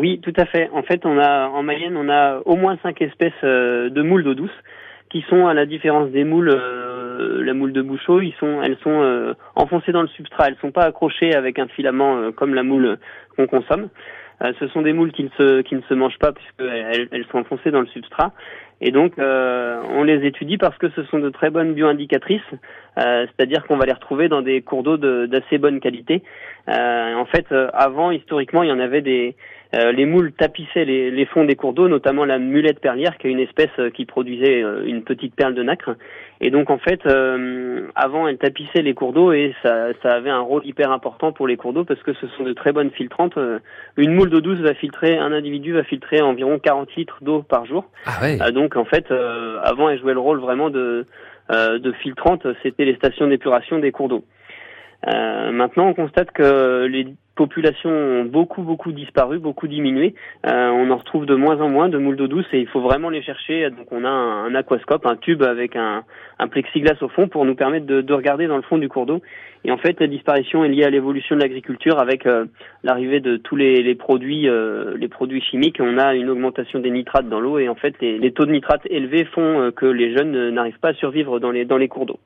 Oui, tout à fait. En fait, on a en Mayenne, on a au moins cinq espèces de moules d'eau douce qui sont à la différence des moules, la moule de Bouchot, ils sont, elles sont enfoncées dans le substrat. Elles sont pas accrochées avec un filament comme la moule qu'on consomme. Euh, ce sont des moules qui ne se, qui ne se mangent pas puisqu'elles elles sont enfoncées dans le substrat. Et donc, euh, on les étudie parce que ce sont de très bonnes bioindicatrices, euh, c'est-à-dire qu'on va les retrouver dans des cours d'eau d'assez bonne qualité. Euh, en fait, avant, historiquement, il y en avait des, les moules tapissaient les, les fonds des cours d'eau, notamment la mulette perlière, qui est une espèce qui produisait une petite perle de nacre. Et donc en fait, avant, elle tapissait les cours d'eau et ça, ça, avait un rôle hyper important pour les cours d'eau parce que ce sont de très bonnes filtrantes. une moule d'eau douce va filtrer, un individu va filtrer environ 40 litres d'eau par jour. Ah ouais. donc en fait, avant, elle jouait le rôle vraiment de, de filtrante. C'était les stations d'épuration des cours d'eau. Maintenant, on constate que les populations ont beaucoup beaucoup disparu, beaucoup diminué. Euh, on en retrouve de moins en moins de moules d'eau douce et il faut vraiment les chercher. Donc on a un, aquascope, un tube avec un, plexiglas au fond pour nous permettre de, de regarder dans le fond du cours d'eau. Et en fait, la disparition est liée à l'évolution de l'agriculture avec euh, l'arrivée de tous les, produits, euh, les produits chimiques. On a une augmentation des nitrates dans l'eau et en fait, les, taux de nitrates élevés font que les jeunes n'arrivent pas à survivre dans les cours d'eau.